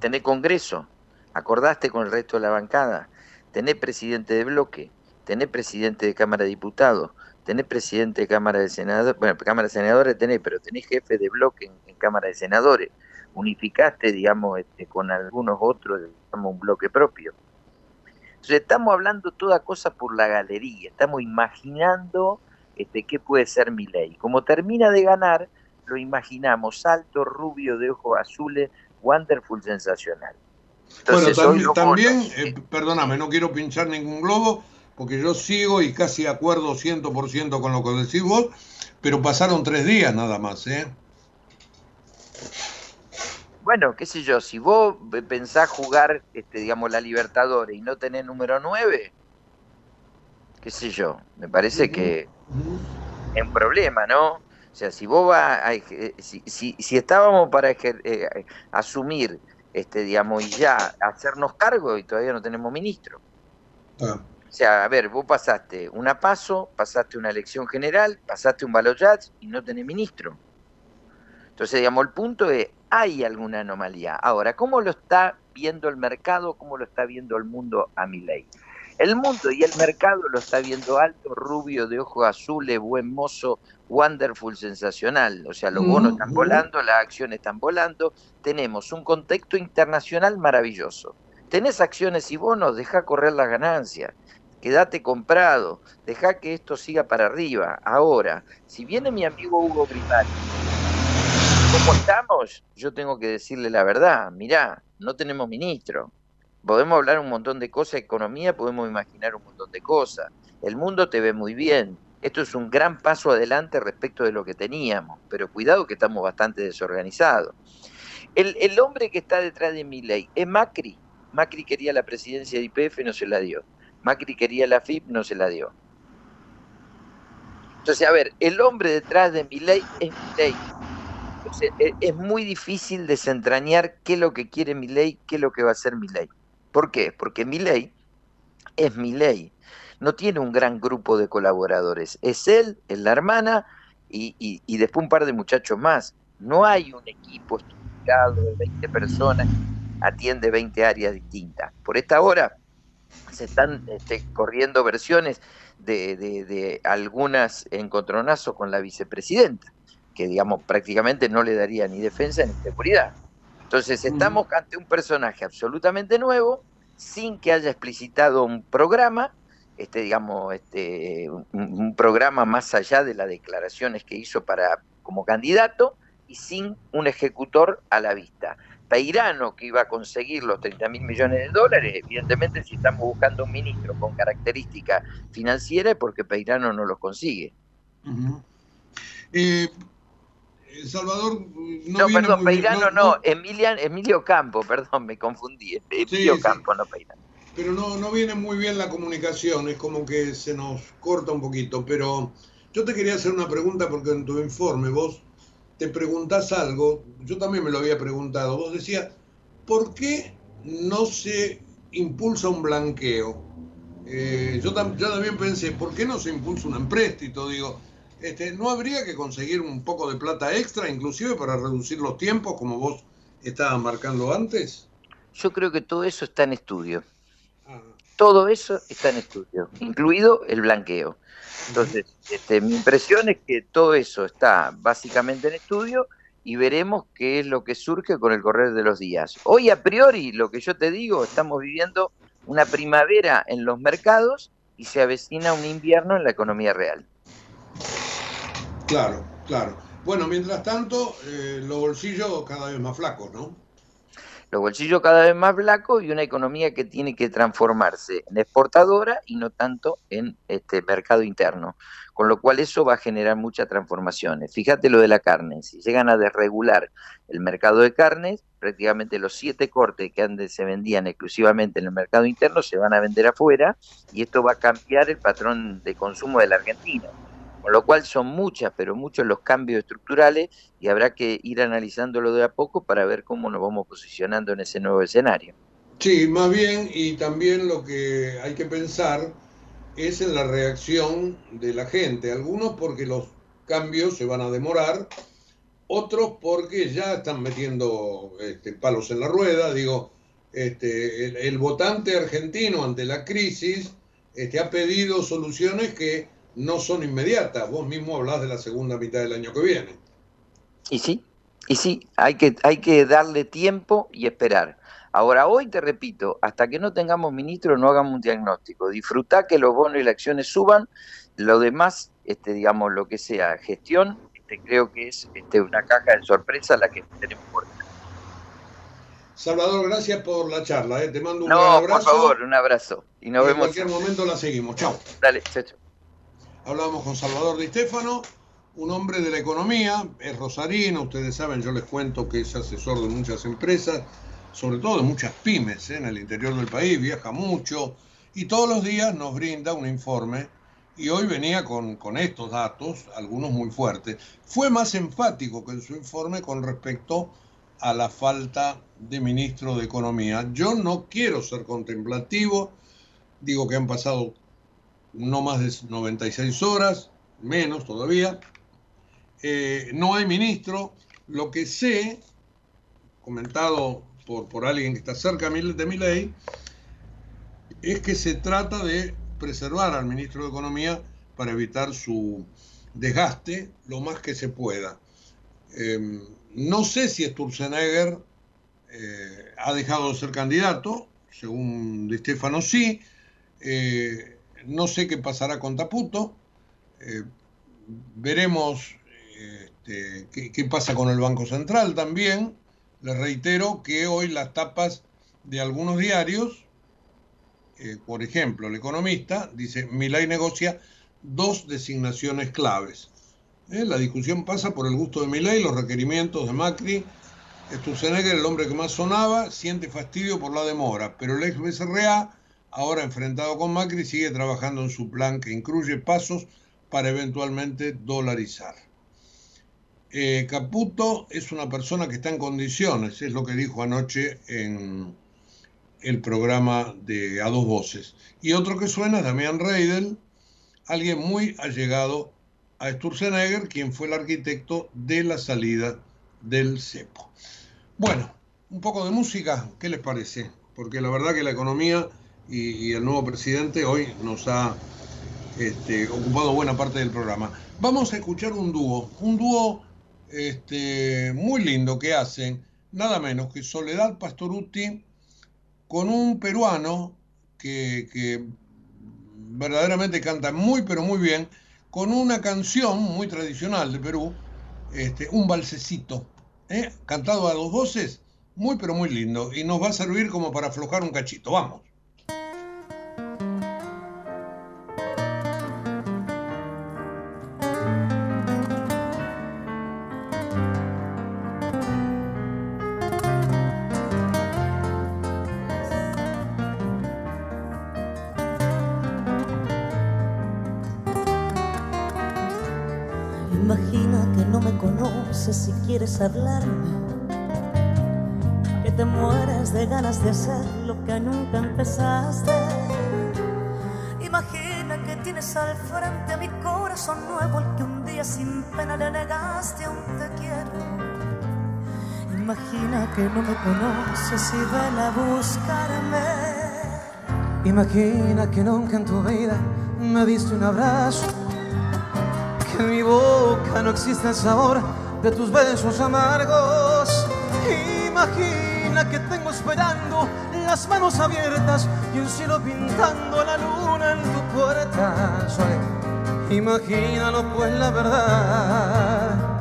tenés, congreso, acordaste con el resto de la bancada, tenés presidente de bloque, tenés presidente de Cámara de Diputados, tenés presidente de Cámara de Senadores, bueno, Cámara de Senadores tenés, pero tenés jefe de bloque en, Cámara de Senadores, unificaste, digamos, este, con algunos otros, digamos, un bloque propio. Entonces estamos hablando toda cosa por la galería, estamos imaginando este, qué puede ser mi ley. Como termina de ganar, lo imaginamos alto, rubio, de ojos azules, wonderful, sensacional. bueno, también, eh, perdóname, no quiero pinchar ningún globo, porque yo sigo y casi acuerdo 100% con lo que decís vos, pero pasaron tres días nada más, ¿eh? Bueno, qué sé yo, si vos pensás jugar, este, digamos, la Libertadores y no tenés número 9, qué sé yo, me parece que es un problema, ¿no? O sea, si vos vas a, si, si, estábamos para eh, asumir, este, digamos, y ya hacernos cargo y todavía no tenemos ministro. Ah. O sea, a ver, vos pasaste una paso, pasaste una elección general, pasaste un balotage y no tenés ministro. Entonces, digamos, el punto es, hay alguna anomalía. Ahora, ¿cómo lo está viendo el mercado? ¿Cómo lo está viendo el mundo a mi ley? El mundo y el mercado lo está viendo alto, rubio, de ojos azules, buen mozo, wonderful, sensacional. O sea, los bonos están volando, las acciones están volando. Tenemos un contexto internacional maravilloso. Tenés acciones y bonos, deja correr las ganancias quédate comprado, deja que esto siga para arriba. Ahora, si viene mi amigo Hugo Grimaldi, ¿cómo estamos? Yo tengo que decirle la verdad, mirá, no tenemos ministro. Podemos hablar un montón de cosas, economía, podemos imaginar un montón de cosas. El mundo te ve muy bien. Esto es un gran paso adelante respecto de lo que teníamos, pero cuidado que estamos bastante desorganizados. El, el hombre que está detrás de mi ley es Macri. Macri quería la presidencia de IPF, no se la dio. Macri quería la FIP, no se la dio. Entonces, a ver, el hombre detrás de mi ley es mi ley. Entonces, e, es muy difícil desentrañar qué es lo que quiere mi ley, qué es lo que va a hacer mi ley. ¿Por qué? Porque mi ley es mi ley. No tiene un gran grupo de colaboradores. Es él, es la hermana y, y después un par de muchachos más. No hay un equipo estructurado de 20 personas, atiende 20 áreas distintas. Por esta hora, se están este, corriendo versiones de, algunas encontronazos con la vicepresidenta, que digamos prácticamente no le daría ni defensa ni seguridad. Entonces estamos ante un personaje absolutamente nuevo, sin que haya explicitado un programa, este, digamos, este, un, programa más allá de las declaraciones que hizo para como candidato y sin un ejecutor a la vista. Peirano que iba a conseguir los 30 mil millones de dólares, evidentemente si estamos buscando un ministro con característica financiera es porque Peirano no los consigue. Eh, Salvador, no, no perdón, Peirano no, Emilian, Emilio Campo, <laughs> perdón, me confundí, Emilio Campo, no Peirano. Pero no, no viene muy bien la comunicación, es como que se nos corta un poquito, pero yo te quería hacer una pregunta porque en tu informe vos te preguntás algo, yo también me lo había preguntado, vos decías, ¿por qué no se impulsa un blanqueo? Eh, yo, también pensé, ¿por qué no se impulsa un empréstito? Digo, este, ¿no habría que conseguir un poco de plata extra, inclusive para reducir los tiempos, como vos estabas marcando antes? Yo creo que todo eso está en estudio. Todo eso está en estudio, incluido el blanqueo. Entonces, este, mi impresión es que todo eso está básicamente en estudio y veremos qué es lo que surge con el correr de los días. Hoy a priori, lo que yo te digo, estamos viviendo una primavera en los mercados y se avecina un invierno en la economía real. Claro, claro. Bueno, mientras tanto, eh, los bolsillos cada vez más flacos, ¿no? Los bolsillos cada vez más flacos y una economía que tiene que transformarse en exportadora y no tanto en este mercado interno. Con lo cual eso va a generar muchas transformaciones. Fíjate lo de la carne. Si llegan a desregular el mercado de carnes, prácticamente los siete cortes que antes se vendían exclusivamente en el mercado interno se van a vender afuera y esto va a cambiar el patrón de consumo de la Argentina. Con lo cual son muchas, pero muchos los cambios estructurales y habrá que ir analizándolo de a poco para ver cómo nos vamos posicionando en ese nuevo escenario. Sí, más bien, y también lo que hay que pensar es en la reacción de la gente. Algunos porque los cambios se van a demorar, otros porque ya están metiendo este, palos en la rueda. Digo, este, el, votante argentino ante la crisis este, ha pedido soluciones que no son inmediatas. Vos mismo hablás de la segunda mitad del año que viene. Y sí, y sí, hay que, hay que darle tiempo y esperar. Ahora, hoy te repito, hasta que no tengamos ministro, no hagamos un diagnóstico. Disfrutá que los bonos y las acciones suban. Lo demás, este, digamos, lo que sea gestión, este, creo que es este, una caja de sorpresa la que tenemos por Salvador, gracias por la charla. ¿eh? Te mando un no, abrazo. por favor, un abrazo. Y nos vemos. En cualquier momento la seguimos. Chao. Dale, chao. Hablábamos con Salvador Di Stefano, un hombre de la economía, es rosarino, ustedes saben, yo les cuento que es asesor de muchas empresas, sobre todo de muchas pymes ¿eh? en el interior del país, viaja mucho y todos los días nos brinda un informe y hoy venía con, con estos datos, algunos muy fuertes. Fue más enfático que en su informe con respecto a la falta de ministro de Economía. Yo no quiero ser contemplativo, digo que han pasado no más de 96 horas, menos todavía. Eh, no hay ministro. Lo que sé, comentado por, por alguien que está cerca de mi ley, es que se trata de preservar al ministro de Economía para evitar su desgaste lo más que se pueda. Em, no sé si Sturzenegger eh, ha dejado de ser candidato, según Di Stefano sí. Eh, no sé qué pasará con Taputo. Eh, veremos este, qué, pasa con el Banco Central también. Les reitero que hoy las tapas de algunos diarios, eh, por ejemplo, el economista dice, Milay negocia dos designaciones claves. Eh, la discusión pasa por el gusto de Milay, los requerimientos de Macri. Sturzenegger, el hombre que más sonaba, siente fastidio por la demora, pero el ex BCRA ahora enfrentado con Macri, sigue trabajando en su plan que incluye pasos para eventualmente dolarizar. Eh, Caputo es una persona que está en condiciones, es lo que dijo anoche en el programa de A Dos Voces. Y otro que suena es Damián Reidel, alguien muy allegado a Sturzenegger, quien fue el arquitecto de la salida del cepo. Bueno, un poco de música, ¿qué les parece? Porque la verdad que la economía y, el nuevo presidente hoy nos ha este, ocupado buena parte del programa. Vamos a escuchar un dúo, un dúo este, muy lindo que hacen, nada menos que Soledad Pastoruti con un peruano que, verdaderamente canta muy pero muy bien, con una canción muy tradicional de Perú, este, un balsecito, ¿eh? cantado a dos voces, muy pero muy lindo, y nos va a servir como para aflojar un cachito. Vamos. Que te mueres de ganas de hacer lo que nunca empezaste. Imagina que tienes al frente a mi corazón nuevo, el que un día sin pena le negaste, aún te quiero. Imagina que no me conoces y ven a buscarme. Imagina que nunca en tu vida me diste un abrazo, que en mi boca no existe el sabor de tus besos amargos. Imagina que tengo esperando las manos abiertas y un cielo pintando la luna en tu puerta. Imagínalo pues la verdad.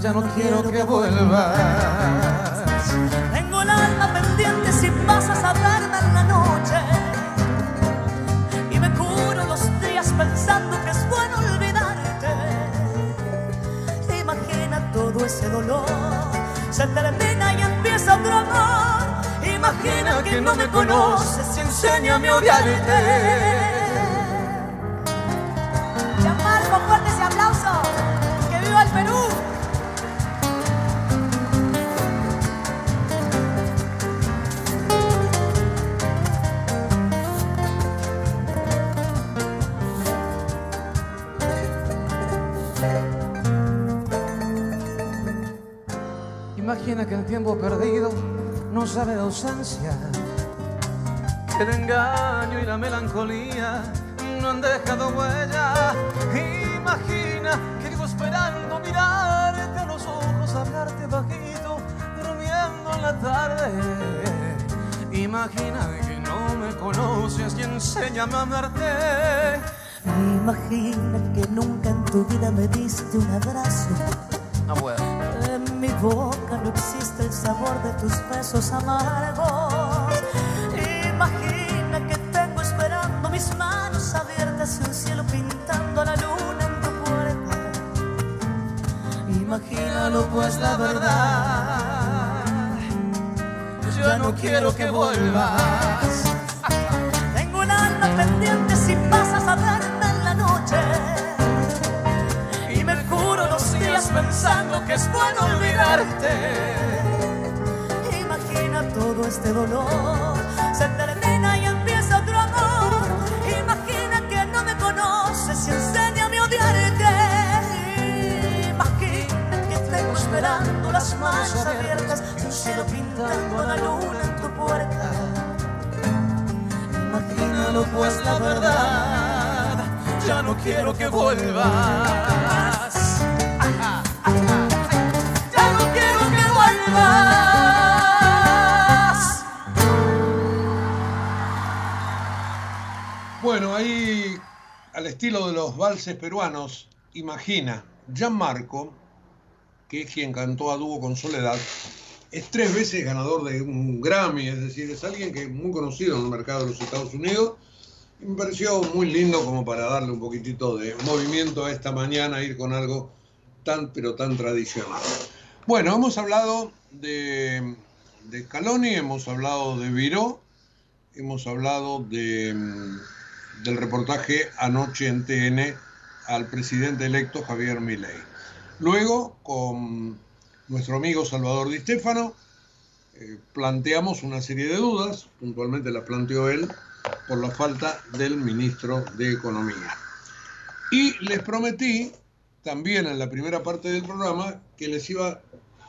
Ya no quiero que vuelvas. Dolor. Se termina y empieza otro amor. Imagina que no me conoces y enséñame a odiarte. Que el tiempo perdido no sabe de ausencia, que el engaño y la melancolía no han dejado huella. Imagina que vivo esperando mirarte a los ojos, hablarte bajito, durmiendo en la tarde. Imagina que no me conoces y enséñame a amarte. Imagina que nunca en tu vida me diste un abrazo. No puedo mi boca no existe el sabor de tus besos amargos. Imagina que tengo esperando mis manos abiertas y un cielo pintando la luna en tu puerta. Imagínalo pues la verdad. Yo no quiero que vuelvas. <laughs> Tengo un alma pendiente si pasas a verme pensando que es bueno olvidarte. Imagina todo este dolor, se termina y empieza otro amor. Imagina que no me conoces y enséñame a odiarte. Imagina que tengo esperando las manos abiertas, un cielo pintando la luna en tu puerta. Imagínalo pues la verdad, ya no quiero que vuelvas. Bueno, ahí al estilo de los valses peruanos, imagina, Gianmarco, que es quien cantó a dúo con Soledad, es tres veces ganador de un Grammy, es decir, es alguien que es muy conocido en el mercado de los Estados Unidos. Me pareció muy lindo como para darle un poquitito de movimiento a esta mañana, ir con algo tan, pero tan tradicional. Bueno, hemos hablado de, de Scaloni, hemos hablado de Viró, hemos hablado de del reportaje anoche en TN al presidente electo Javier Milei. Luego, con nuestro amigo Salvador Di Stefano, eh, planteamos una serie de dudas, puntualmente la planteó él, por la falta del ministro de Economía. Y les prometí, también en la primera parte del programa, que les iba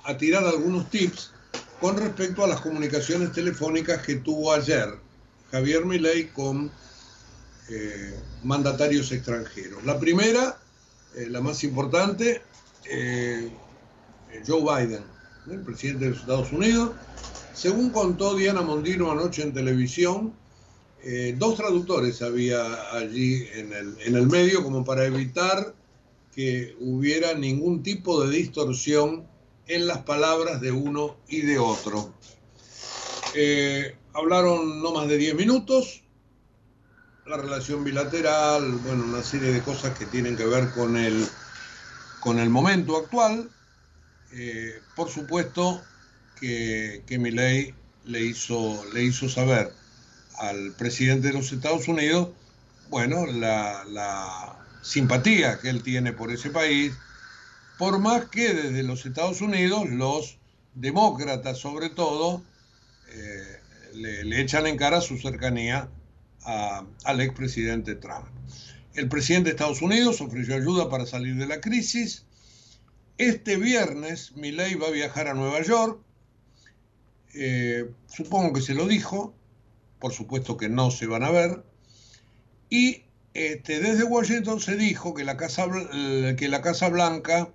a tirar algunos tips con respecto a las comunicaciones telefónicas que tuvo ayer Javier Milei con eh, mandatarios extranjeros. La primera, eh, la más importante, eh, Joe Biden, el presidente de los Estados Unidos. Según contó Diana Mondino anoche en televisión, dos traductores había allí en el, en el medio como para evitar que hubiera ningún tipo de distorsión en las palabras de uno y de otro. hablaron no más de 10 minutos, la relación bilateral, bueno, una serie de cosas que tienen que ver con el, con el momento actual. Eh, por supuesto que, que Milei le hizo, le hizo saber al presidente de los Estados Unidos, bueno, la, la simpatía que él tiene por ese país, por más que desde los Estados Unidos los demócratas sobre todo eh, le, echan en cara su cercanía al expresidente Trump. El presidente de Estados Unidos ofreció ayuda para salir de la crisis. Este viernes Milei va a viajar a Nueva York. Eh, supongo que se lo dijo. Por supuesto que no se van a ver. Y este, desde Washington se dijo que la Casa, que la Casa Blanca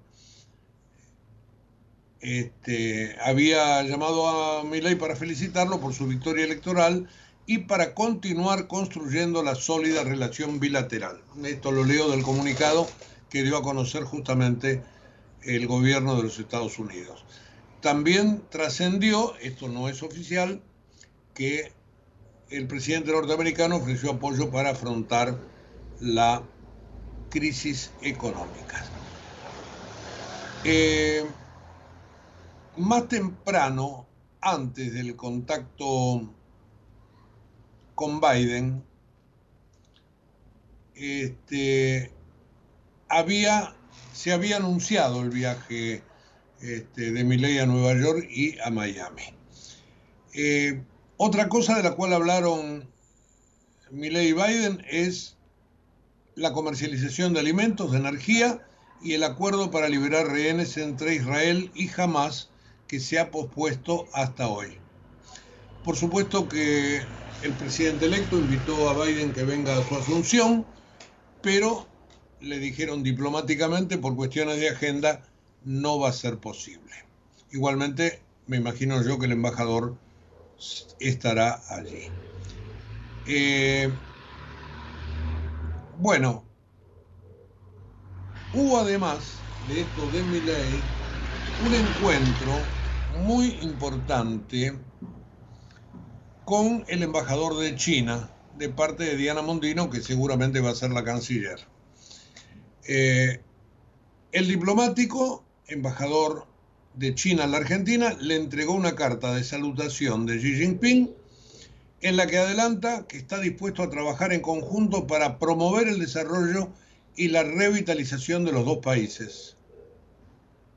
este, había llamado a Milei para felicitarlo por su victoria electoral y para continuar construyendo la sólida relación bilateral. Esto lo leo del comunicado que dio a conocer justamente el gobierno de los Estados Unidos. También trascendió, esto no es oficial, que el presidente norteamericano ofreció apoyo para afrontar la crisis económica. Eh, más temprano, antes del contacto con Biden, este, se había anunciado el viaje este, de Milley a Nueva York y a Miami. Eh, otra cosa de la cual hablaron Milley y Biden es la comercialización de alimentos, de energía y el acuerdo para liberar rehenes entre Israel y Hamas que se ha pospuesto hasta hoy. Por supuesto que el presidente electo invitó a Biden que venga a su asunción, pero le dijeron diplomáticamente por cuestiones de agenda no va a ser posible. Igualmente, me imagino yo que el embajador estará allí. Eh, bueno, hubo además de esto de mi ley un encuentro muy importante con el embajador de China de parte de Diana Mondino, que seguramente va a ser la canciller. Eh, el diplomático, embajador de China en la Argentina, le entregó una carta de salutación de Xi Jinping en la que adelanta que está dispuesto a trabajar en conjunto para promover el desarrollo y la revitalización de los dos países,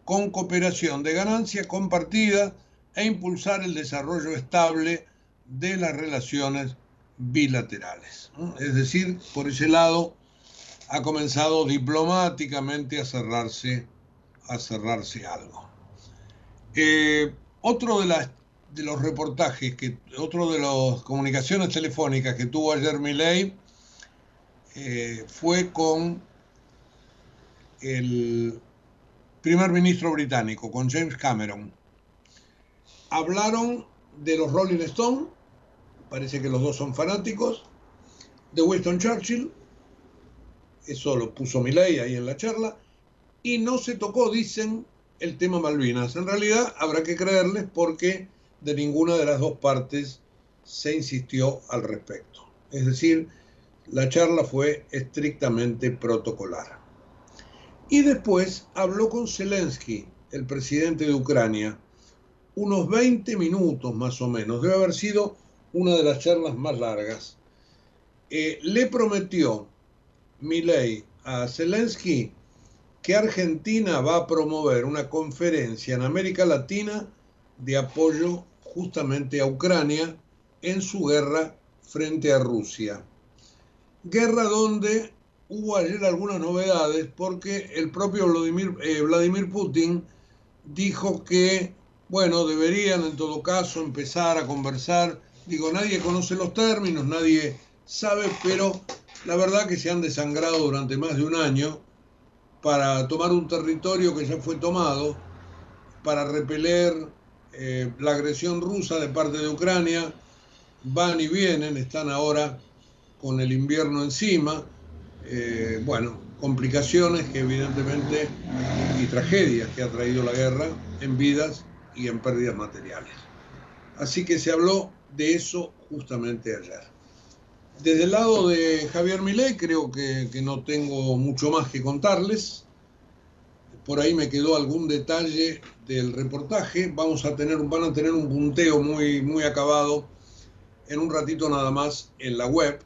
con cooperación de ganancia compartida e impulsar el desarrollo estable de las relaciones bilaterales. Es decir, por ese lado ha comenzado diplomáticamente a cerrarse, a cerrarse algo. Eh, otro de, los reportajes, que, otro de las comunicaciones telefónicas que tuvo ayer Milley eh, fue con el primer ministro británico, con James Cameron. Hablaron de los Rolling Stones parece que los dos son fanáticos, de Winston Churchill, eso lo puso Milley ahí en la charla, y no se tocó, dicen, el tema Malvinas. En realidad habrá que creerles porque de ninguna de las dos partes se insistió al respecto. Es decir, la charla fue estrictamente protocolar. Y después habló con Zelensky, el presidente de Ucrania, unos 20 minutos más o menos. Debe haber sido una de las charlas más largas, eh, le prometió Milei a Zelensky que Argentina va a promover una conferencia en América Latina de apoyo justamente a Ucrania en su guerra frente a Rusia. Guerra donde hubo ayer algunas novedades porque el propio Vladimir, eh, Vladimir Putin dijo que, bueno, deberían en todo caso empezar a conversar Digo, nadie conoce los términos, nadie sabe, pero la verdad que se han desangrado durante más de un año para tomar un territorio que ya fue tomado, para repeler eh, la agresión rusa de parte de Ucrania. Van y vienen, están ahora con el invierno encima. Eh, bueno, complicaciones que evidentemente y tragedias que ha traído la guerra en vidas y en pérdidas materiales. Así que se habló de eso justamente ayer. Desde el lado de Javier Milei creo que, no tengo mucho más que contarles. Por ahí me quedó algún detalle del reportaje. Vamos a tener, van a tener un punteo muy, muy acabado en un ratito nada más en la web.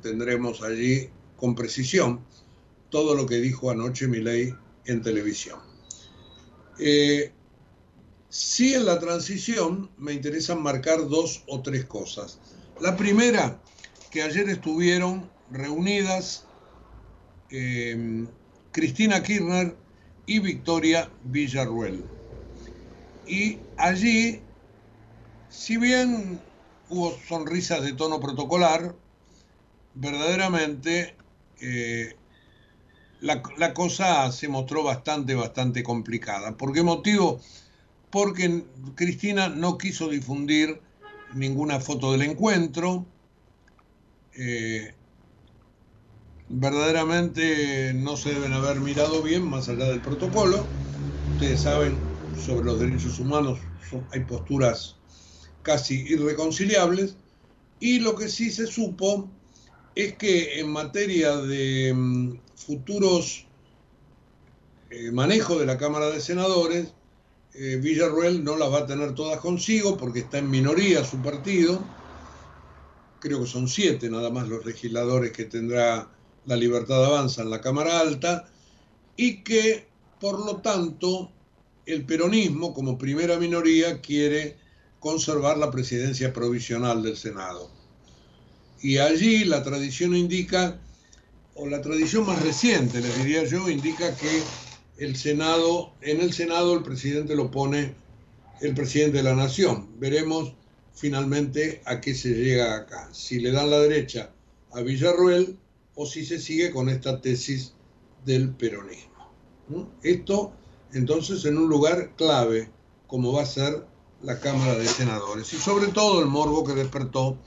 Tendremos allí con precisión todo lo que dijo anoche Milei en televisión. Eh, Sí, en la transición me interesan marcar dos o tres cosas. La primera, que ayer estuvieron reunidas eh, Cristina Kirchner y Victoria Villarruel. Y allí, si bien hubo sonrisas de tono protocolar, verdaderamente eh, la, cosa se mostró bastante, bastante complicada. ¿Por qué motivo? porque Cristina no quiso difundir ninguna foto del encuentro. Eh, verdaderamente no se deben haber mirado bien más allá del protocolo. Ustedes saben, sobre los derechos humanos hay posturas casi irreconciliables. Y lo que sí se supo es que en materia de mm, futuros eh, manejo de la Cámara de Senadores, eh, Villarruel no las va a tener todas consigo porque está en minoría su partido. Creo que son siete nada más los legisladores que tendrá la libertad avanza en la Cámara Alta y que, por lo tanto, el peronismo, como primera minoría, quiere conservar la presidencia provisional del Senado. Y allí la tradición indica, o la tradición más reciente, les diría yo, indica que el Senado, en el Senado el presidente lo pone el presidente de la nación. Veremos finalmente a qué se llega acá. Si le dan la derecha a Villarruel o si se sigue con esta tesis del peronismo. Esto entonces en un lugar clave como va a ser la Cámara de Senadores y sobre todo el morbo que despertó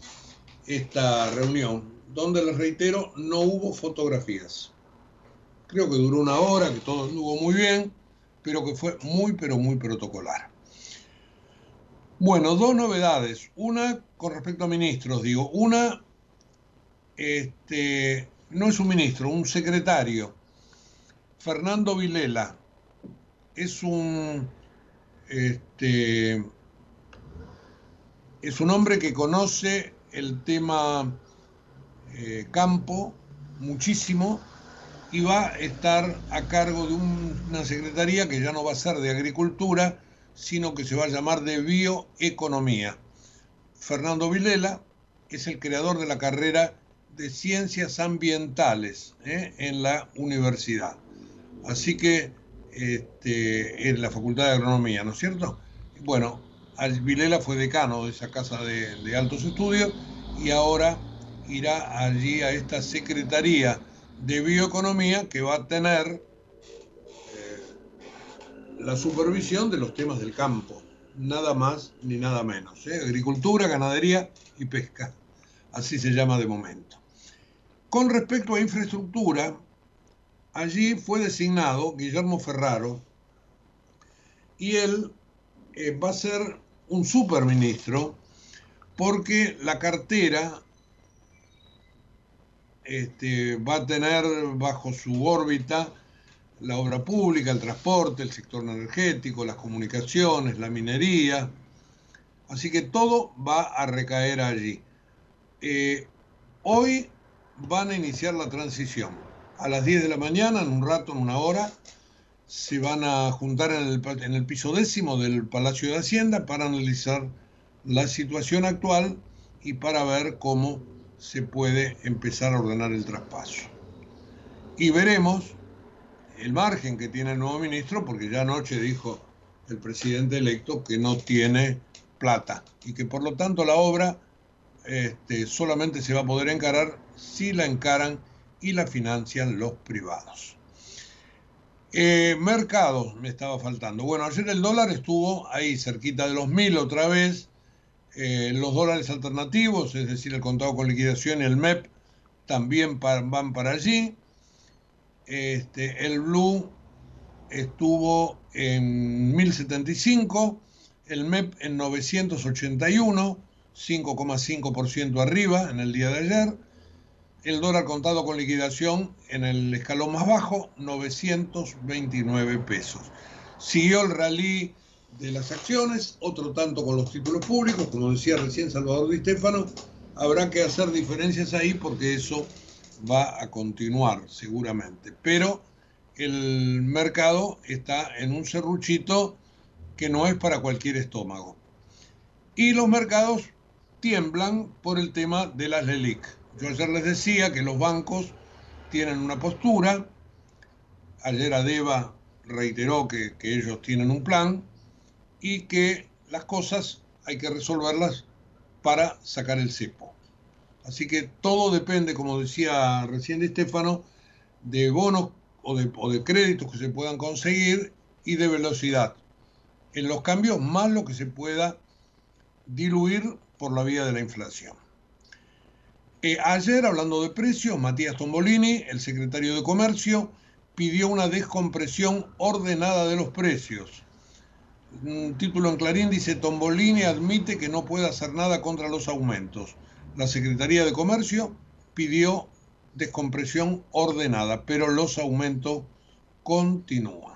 esta reunión, donde les reitero, no hubo fotografías. Creo que duró una hora, que todo estuvo muy bien, pero que fue muy, pero muy protocolar. Bueno, dos novedades. Una con respecto a ministros, digo. Una, este, no es un ministro, un secretario. Fernando Vilela es un, este, es un hombre que conoce el tema eh, campo muchísimo y va a estar a cargo de una secretaría que ya no va a ser de agricultura, sino que se va a llamar de bioeconomía. Fernando Vilela es el creador de la carrera de ciencias ambientales ¿eh? en la universidad. Así que este, en la Facultad de Agronomía, ¿no es cierto? Bueno, Vilela fue decano de esa casa de, altos estudios y ahora irá allí a esta Secretaría de Bioeconomía que va a tener eh, la supervisión de los temas del campo, nada más ni nada menos. ¿eh? Agricultura, ganadería y pesca, así se llama de momento. Con respecto a infraestructura, allí fue designado Guillermo Ferraro y él eh, va a ser un superministro porque la cartera este, va a tener bajo su órbita la obra pública, el transporte, el sector energético, las comunicaciones, la minería. Así que todo va a recaer allí. Eh, hoy van a iniciar la transición. A las 10 de la mañana, en un rato, en una hora, se van a juntar en el, en el piso décimo del Palacio de Hacienda para analizar la situación actual y para ver cómo se puede empezar a ordenar el traspaso. Y veremos el margen que tiene el nuevo ministro, porque ya anoche dijo el presidente electo que no tiene plata y que por lo tanto la obra este, solamente se va a poder encarar si la encaran y la financian los privados. Eh, mercados me estaba faltando. Bueno, ayer el dólar estuvo ahí cerquita de los mil otra vez. Eh, los dólares alternativos, es decir, el contado con liquidación y el MEP, también van para allí. Este, el Blue estuvo en 1075, el MEP en 981 5,5% arriba en el día de ayer. El dólar contado con liquidación en el escalón más bajo, 929 pesos. Siguió el rally de las acciones, otro tanto con los títulos públicos, como decía recién Salvador Di Stefano, habrá que hacer diferencias ahí porque eso va a continuar seguramente. Pero el mercado está en un serruchito que no es para cualquier estómago. Y los mercados tiemblan por el tema de las LELIC. Yo ayer les decía que los bancos tienen una postura, ayer Adeva reiteró que, que ellos tienen un plan y que las cosas hay que resolverlas para sacar el cepo. Así que todo depende, como decía recién de Estefano, de bonos o de, o de créditos que se puedan conseguir y de velocidad. en los cambios, más lo que se pueda diluir por la vía de la inflación. Eh, ayer, hablando de precios, Matías Tombolini, el secretario de Comercio, pidió una descompresión ordenada de los precios. Un título en Clarín dice, Tombolini admite que no puede hacer nada contra los aumentos. La Secretaría de Comercio pidió descompresión ordenada, pero los aumentos continúan.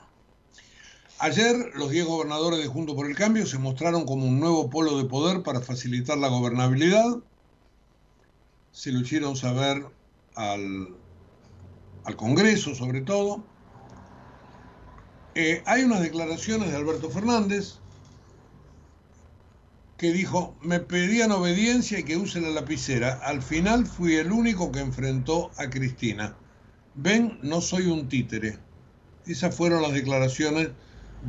Ayer los 10 gobernadores de Juntos por el Cambio se mostraron como un nuevo polo de poder para facilitar la gobernabilidad. Se lo hicieron saber al, al Congreso sobre todo. Eh, hay unas declaraciones de Alberto Fernández que dijo, me pedían obediencia y que use la lapicera. Al final fui el único que enfrentó a Cristina. Ven, no soy un títere. Esas fueron las declaraciones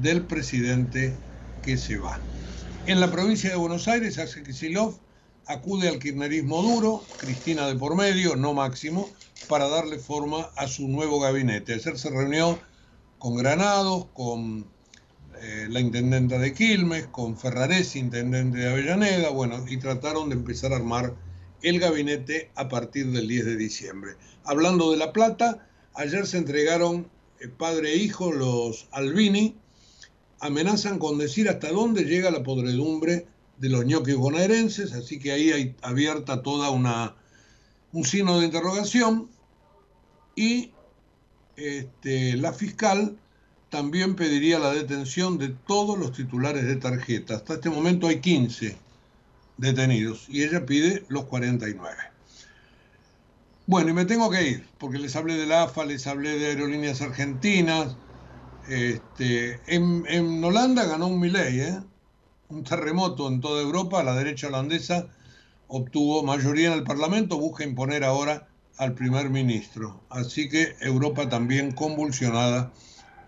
del presidente que se va. En la provincia de Buenos Aires, Axel Kicillof acude al kirchnerismo duro, Cristina de por medio, no máximo, para darle forma a su nuevo gabinete. Ayer se reunió con Granados, con eh, la intendenta de Quilmes, con Ferraresi, intendente de Avellaneda, bueno, y trataron de empezar a armar el gabinete a partir del 10 de diciembre. Hablando de La Plata, ayer se entregaron eh, padre e hijo los Albini, amenazan con decir hasta dónde llega la podredumbre de los ñoquis bonaerenses, así que ahí hay abierta toda una un signo de interrogación y este, la fiscal también pediría la detención de todos los titulares de tarjeta. Hasta este momento hay 15 detenidos y ella pide los 49. Bueno, y me tengo que ir, porque les hablé del AFA, les hablé de aerolíneas argentinas. Este, en, Holanda ganó un Milei, ¿eh? Un terremoto en toda Europa, la derecha holandesa obtuvo mayoría en el Parlamento, busca imponer ahora al primer ministro. Así que Europa también convulsionada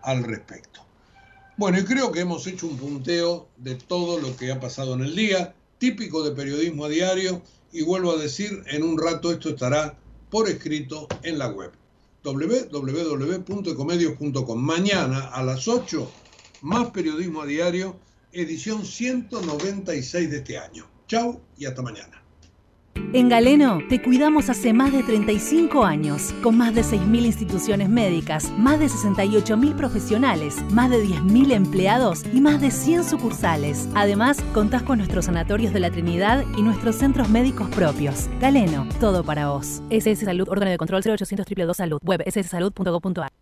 al respecto. Bueno, y creo que hemos hecho un punteo de todo lo que ha pasado en el día, típico de periodismo a diario, y vuelvo a decir, en un rato esto estará por escrito en la web www.ecomedios.com. Mañana a las 8, más periodismo a diario, edición 196 de este año. Chao y hasta mañana. En Galeno te cuidamos hace más de 35 años, con más de 6.000 instituciones médicas, más de 68.000 profesionales, más de 10.000 empleados y más de 100 sucursales. Además, contás con nuestros sanatorios de la Trinidad y nuestros centros médicos propios. Galeno, todo para vos. SS Salud, órgano de control 0800 222 Salud, web sssalud.gov.ar.